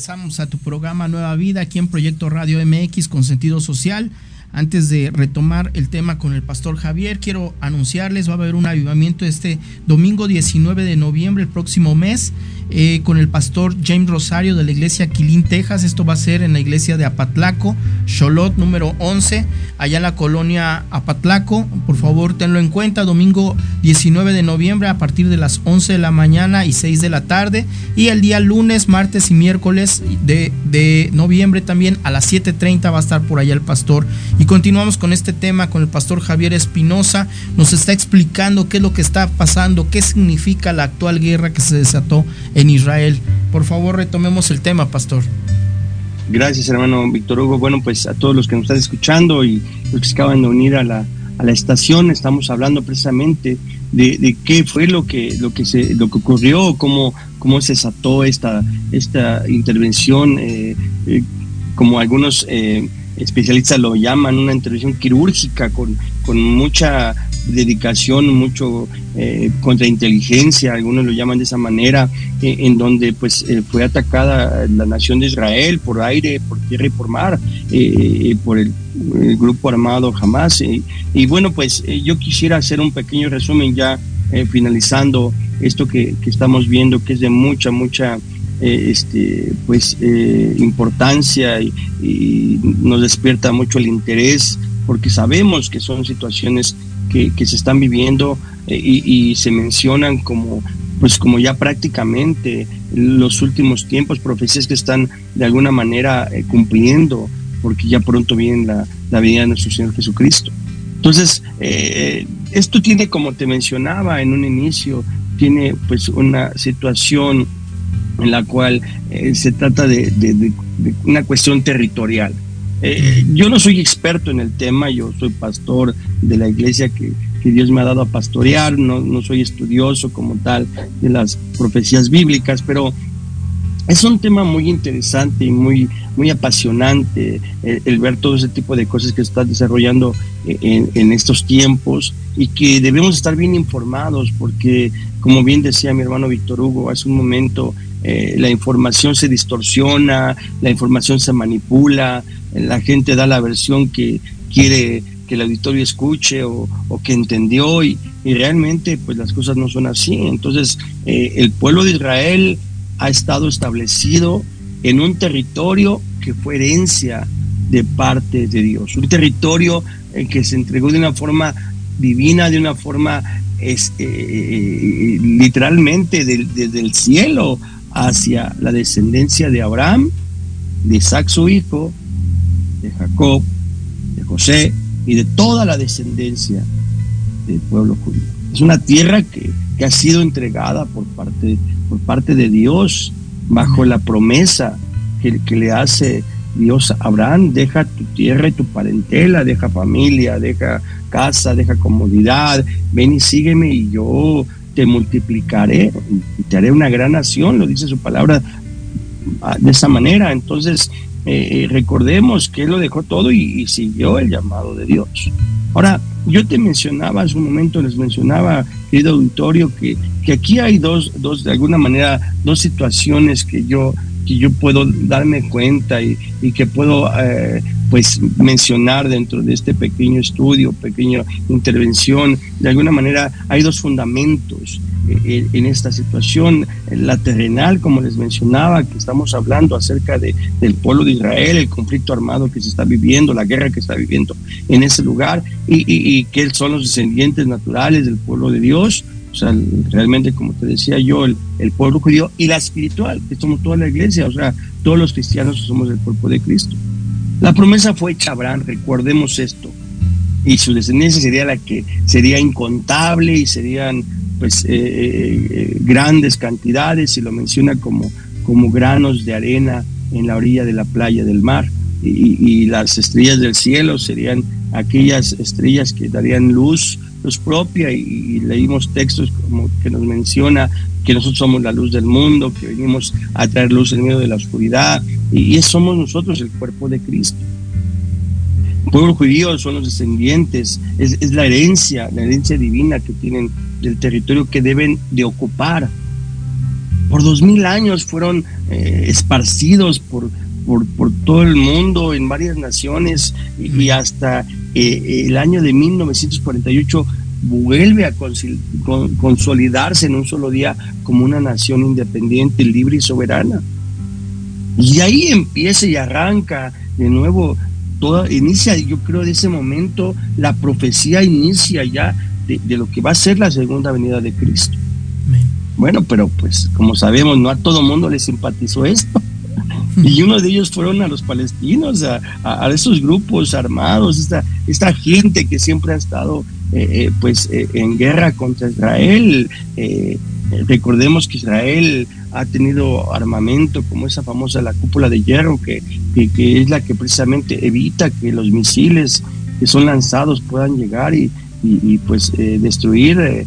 Regresamos a tu programa Nueva Vida aquí en Proyecto Radio MX con sentido social. Antes de retomar el tema con el pastor Javier, quiero anunciarles, va a haber un avivamiento este domingo 19 de noviembre, el próximo mes, eh, con el pastor James Rosario de la iglesia Quilín, Texas. Esto va a ser en la iglesia de Apatlaco, Cholot número 11, allá en la colonia Apatlaco. Por favor, tenlo en cuenta, domingo 19 de noviembre a partir de las 11 de la mañana y 6 de la tarde. Y el día lunes, martes y miércoles de, de noviembre también a las 7.30 va a estar por allá el pastor. Y continuamos con este tema con el pastor Javier Espinosa. Nos está explicando qué es lo que está pasando, qué significa la actual guerra que se desató Israel. Por favor, retomemos el tema, pastor. Gracias, hermano Víctor Hugo. Bueno, pues a todos los que nos están escuchando y los que se acaban de unir a la, a la estación, estamos hablando precisamente de, de, qué fue lo que, lo que, se, lo que ocurrió, cómo, cómo se desató esta, esta intervención, eh, eh, como algunos eh, especialistas lo llaman, una intervención quirúrgica con, con mucha dedicación, mucho eh, contrainteligencia, algunos lo llaman de esa manera, eh, en donde pues eh, fue atacada la nación de Israel por aire, por tierra y por mar, eh, por el, grupo armado Hamas. y bueno, pues yo quisiera hacer un pequeño resumen ya finalizando esto que, que, estamos viendo, que es de mucha, mucha... este pues importancia y nos despierta mucho el interés porque sabemos que son situaciones que, se están viviendo eh, y, se mencionan como pues como ya prácticamente los últimos tiempos, profecías que están de alguna manera eh, cumpliendo, porque ya pronto viene la, la venida de nuestro Señor Jesucristo. Entonces, eh, esto tiene, como te mencionaba en un inicio, tiene pues una situación en la cual se trata de, una cuestión territorial. Eh, yo no soy experto en el tema, yo soy pastor de la iglesia que, Dios me ha dado a pastorear, no, no, soy estudioso como tal de las profecías bíblicas, pero es un tema muy interesante y muy, muy apasionante el, el ver todo ese tipo de cosas que se están desarrollando en, en, estos tiempos y que debemos estar bien informados porque, como bien decía mi hermano Víctor Hugo hace un momento, eh, la información se distorsiona, la información se manipula, la gente da la versión que quiere que el auditorio escuche o, o que entendió y, y, realmente pues las cosas no son así. Entonces eh, el pueblo de Israel ha estado establecido en un territorio que fue herencia de parte de Dios, un territorio eh, que se entregó de una forma divina, de una forma es, eh, eh, literalmente desde el cielo hacia la descendencia de Abraham, de Isaac su hijo, de Jacob, de José y de toda la descendencia del pueblo judío. Es una tierra que, que ha sido entregada por parte, por parte de Dios bajo la promesa que, le hace Dios Abraham, deja tu tierra y tu parentela, deja familia, deja casa, deja comodidad, ven y sígueme y yo te multiplicaré y te haré una gran nación, lo dice su palabra ah, de esa manera. Entonces, eh, recordemos que él lo dejó todo y, siguió el llamado de Dios. Ahora, yo te mencionaba hace un momento, les mencionaba, querido auditorio, que, que aquí hay dos, dos, de alguna manera, dos situaciones que yo que yo puedo darme cuenta y, que puedo eh, pues mencionar dentro de este pequeño estudio, pequeña intervención. De alguna manera hay dos fundamentos eh, en esta situación, la terrenal, como les mencionaba, que estamos hablando acerca de, del pueblo de Israel, el conflicto armado que se está viviendo, la guerra que está viviendo en ese lugar, y, y que son los descendientes naturales del pueblo de Dios, o sea, realmente, como te decía yo, el, pueblo judío y la espiritual, que somos toda la iglesia, o sea, todos los cristianos somos el cuerpo de Cristo. La promesa fue hecha a Abraham, recordemos esto, y su descendencia sería la que sería incontable y serían pues eh, eh, eh, grandes cantidades, y lo menciona como, como granos de arena en la orilla de la playa del mar. y las estrellas del cielo serían aquellas estrellas que darían luz luz propia y, leímos textos como que nos menciona que nosotros somos la luz del mundo, que venimos a traer luz en medio de la oscuridad y, somos nosotros el cuerpo de Cristo. Pueblo judío son los descendientes, es, la herencia, la herencia divina que tienen del territorio que deben de ocupar. Por dos mil años fueron eh, esparcidos por, por, por, todo el mundo, en varias naciones, y, hasta eh, el año de 1948 vuelve a consolidarse en un solo día como una nación independiente, libre y soberana. Y ahí empieza y arranca de nuevo, toda, inicia, yo creo, de ese momento, la profecía inicia ya de, de lo que va a ser la segunda venida de Cristo. Bueno, pero pues como sabemos, no a todo mundo le simpatizó esto. y uno de ellos fueron a los palestinos, a, a, esos grupos armados, esta, esta gente que siempre ha estado eh, eh, pues eh, en guerra contra Israel. recordemos que Israel ha tenido armamento como esa famosa la cúpula de hierro que, que, es la que precisamente evita que los misiles que son lanzados puedan llegar y, y, pues destruir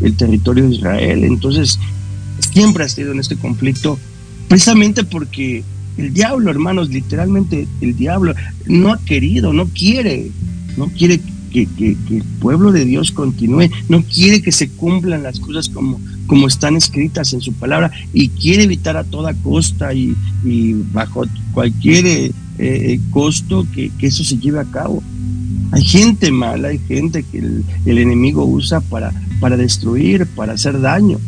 el territorio de Israel. Entonces, siempre ha estado en este conflicto precisamente porque el diablo, hermanos, literalmente el diablo no ha querido, no quiere, no quiere que, el pueblo de Dios continúe, no quiere que se cumplan las cosas como, como están escritas en su palabra y quiere evitar a toda costa y, bajo cualquier eh, eh, costo que, eso se lleve a cabo. Hay gente mala, hay gente que el, enemigo usa para, para destruir, para hacer daño.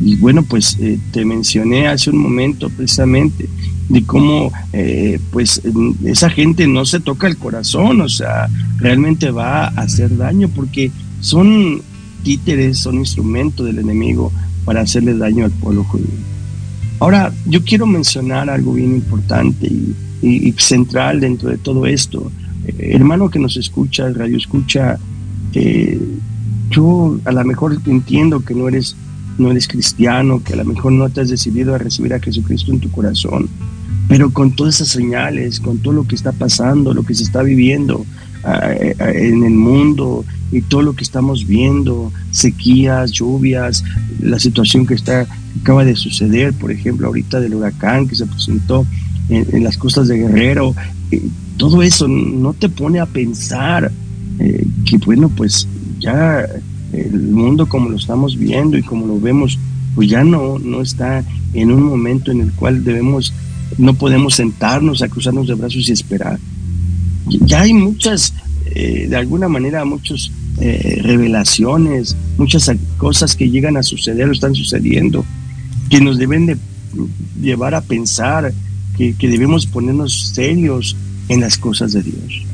Y bueno, pues eh, te mencioné hace un momento precisamente de cómo eh, pues esa gente no se toca el corazón, o sea, realmente va a hacer daño porque son títeres, son instrumentos del enemigo para hacerle daño al pueblo judío. Ahora, yo quiero mencionar algo bien importante y, central dentro de todo esto. Eh, hermano que nos escucha, radio escucha, eh, yo a lo mejor entiendo que no eres, no eres cristiano, que a lo mejor no te has decidido a recibir a Jesucristo en tu corazón pero con todas esas señales, con todo lo que está pasando, lo que se está viviendo ah, eh, en el mundo y todo lo que estamos viendo, sequías, lluvias, la situación que está acaba de suceder, por ejemplo, ahorita del huracán que se presentó en, las costas de Guerrero, eh, todo eso no te pone a pensar eh, que bueno, pues ya el mundo como lo estamos viendo y como lo vemos, pues ya no, no está en un momento en el cual debemos no podemos sentarnos a cruzarnos de brazos y esperar. Ya hay muchas, eh, de alguna manera, muchas eh, revelaciones, muchas cosas que llegan a suceder o están sucediendo, que nos deben de llevar a pensar que, debemos ponernos serios en las cosas de Dios.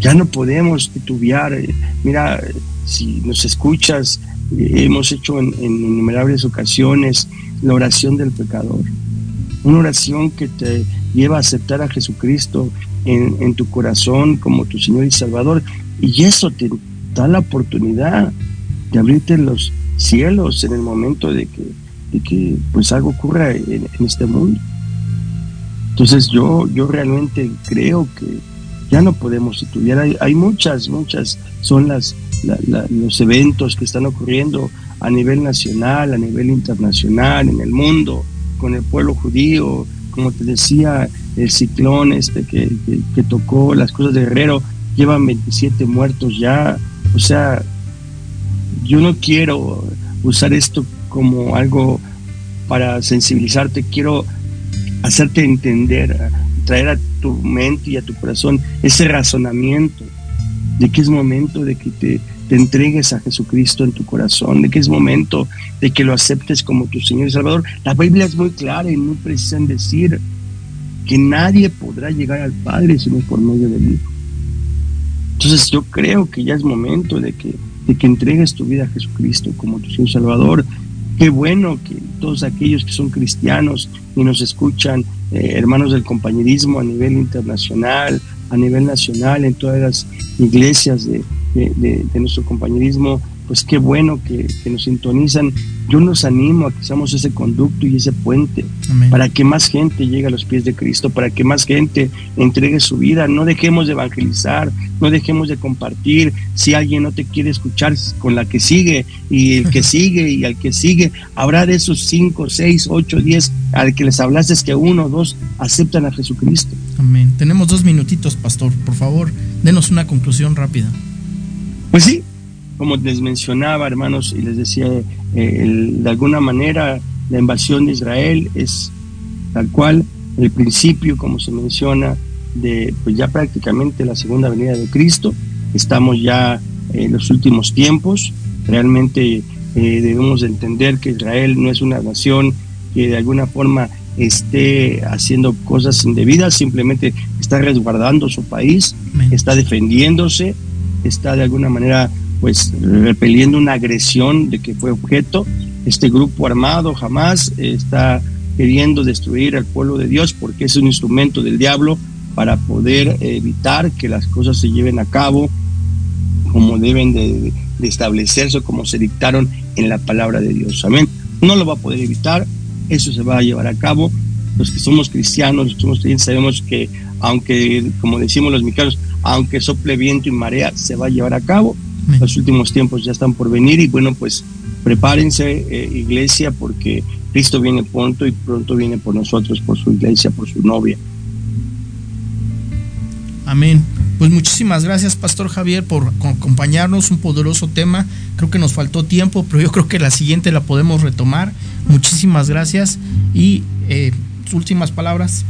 Ya no podemos titubear. Mira, si nos escuchas, hemos hecho en, innumerables ocasiones la oración del pecador. Una oración que te lleva a aceptar a Jesucristo en, tu corazón como tu Señor y Salvador. Y eso te da la oportunidad de abrirte los cielos en el momento de que, que pues algo ocurra en, este mundo. Entonces yo, yo realmente creo que ya no podemos estudiar. Hay, hay muchas, muchas, son las, los eventos que están ocurriendo a nivel nacional, a nivel internacional, en el mundo, con el pueblo judío, como te decía, el ciclón este que, que, tocó las cosas de Guerrero, llevan 27 muertos ya. O sea, yo no quiero usar esto como algo para sensibilizarte, quiero hacerte entender, traer a tu mente y a tu corazón ese razonamiento de que es momento de que te, te, entregues a Jesucristo en tu corazón, de que es momento de que lo aceptes como tu Señor y Salvador. La Biblia es muy clara y muy precisa en decir que nadie podrá llegar al Padre sino por medio del Hijo. Entonces yo creo que ya es momento de que, de que entregues tu vida a Jesucristo como tu Señor y Salvador. Qué bueno que todos aquellos que son cristianos y nos escuchan, eh, hermanos del compañerismo a nivel internacional, a nivel nacional, en todas las iglesias de, nuestro compañerismo, pues qué bueno que, nos sintonizan. Yo nos animo a que seamos ese conducto y ese puente para que más gente llegue a los pies de Cristo, para que más gente entregue su vida. No dejemos de evangelizar, no dejemos de compartir. Si alguien no te quiere escuchar, con la que sigue y el que sigue y al que sigue, habrá de esos cinco, seis, ocho, diez al que les hablaste que uno o dos aceptan a Jesucristo. Amén. Tenemos dos minutitos, pastor. Por favor, denos una conclusión rápida. Pues sí, como les mencionaba, hermanos, y les decía, eh, de alguna manera la invasión de Israel es tal cual el principio, como se menciona, de pues ya prácticamente la segunda venida de Cristo. Estamos ya en los últimos tiempos. Realmente eh, debemos entender que Israel no es una nación que de alguna forma esté haciendo cosas indebidas, simplemente está resguardando su país, está defendiéndose, está de alguna manera pues repeliendo una agresión de que fue objeto. Este grupo armado jamás está queriendo destruir al pueblo de Dios porque es un instrumento del diablo para poder evitar que las cosas se lleven a cabo como deben de, de establecerse como se dictaron en la palabra de Dios. Amén. No lo va a poder evitar, eso se va a llevar a cabo. Los que somos cristianos, los que somos creyentes, sabemos que aunque, como decimos los mexicanos, aunque sople viento y marea, se va a llevar a cabo. Los últimos tiempos ya están por venir y bueno, pues prepárense, eh, iglesia, porque Cristo viene pronto y pronto viene por nosotros, por su iglesia, por su novia. Amén. Pues muchísimas gracias, Pastor Javier, por acompañarnos. Un poderoso tema. Creo que nos faltó tiempo, pero yo creo que la siguiente la podemos retomar. Muchísimas gracias. Y eh, últimas palabras.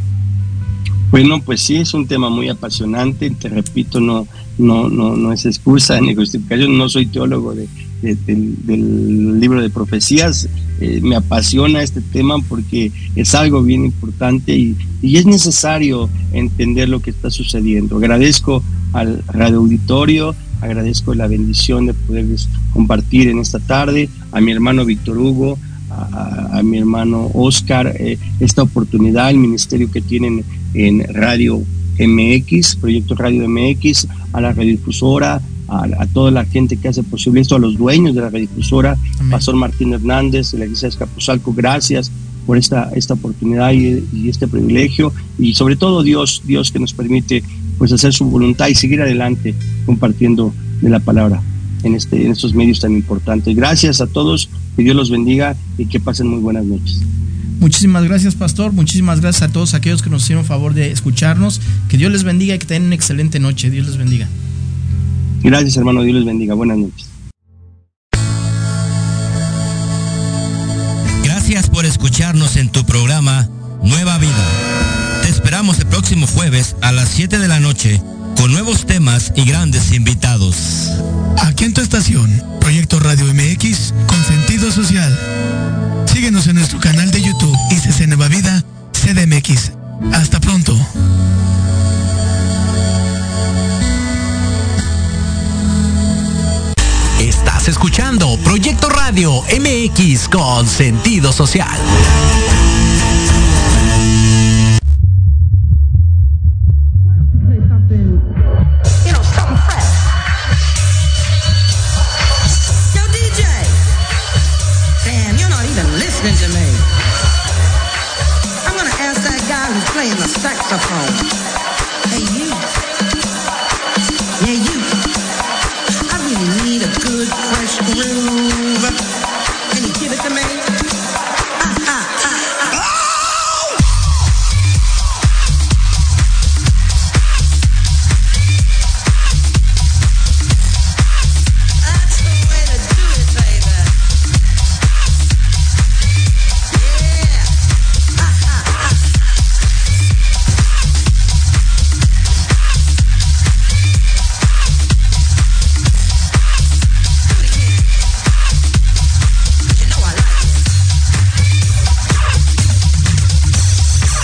Bueno, pues sí, es un tema muy apasionante. Te repito, no, no, no, no es excusa ni justificación. No soy teólogo de, del, libro de profecías. Eh, me apasiona este tema porque es algo bien importante y, y, es necesario entender lo que está sucediendo. Agradezco al radio auditorio, agradezco la bendición de poderles compartir en esta tarde, a mi hermano Víctor Hugo, a, mi hermano Oscar, eh, esta oportunidad, el ministerio que tienen en Radio MX, Proyecto Radio MX, a la radiodifusora, a, toda la gente que hace posible esto, a los dueños de la radiodifusora, Pastor Martín Hernández de la Iglesia de Escapuzalco, gracias por esta, esta oportunidad y, este privilegio y sobre todo Dios, Dios que nos permite pues hacer su voluntad y seguir adelante compartiendo de la palabra en, este, en estos medios tan importantes. Gracias a todos, que Dios los bendiga y que pasen muy buenas noches. Muchísimas gracias, Pastor. Muchísimas gracias a todos aquellos que nos hicieron favor de escucharnos. Que Dios les bendiga y que tengan una excelente noche. Dios les bendiga. Gracias, hermano. Dios les bendiga. Buenas noches. Gracias por escucharnos en tu programa Nueva Vida. Te esperamos el próximo jueves a las 7 de la noche con nuevos temas y grandes invitados. Aquí en tu estación, Proyecto Radio MX con sentido social. Síguenos en nuestro canal de YouTube ICC Nueva Vida CDMX. Hasta pronto. Estás escuchando Proyecto Radio MX con sentido social.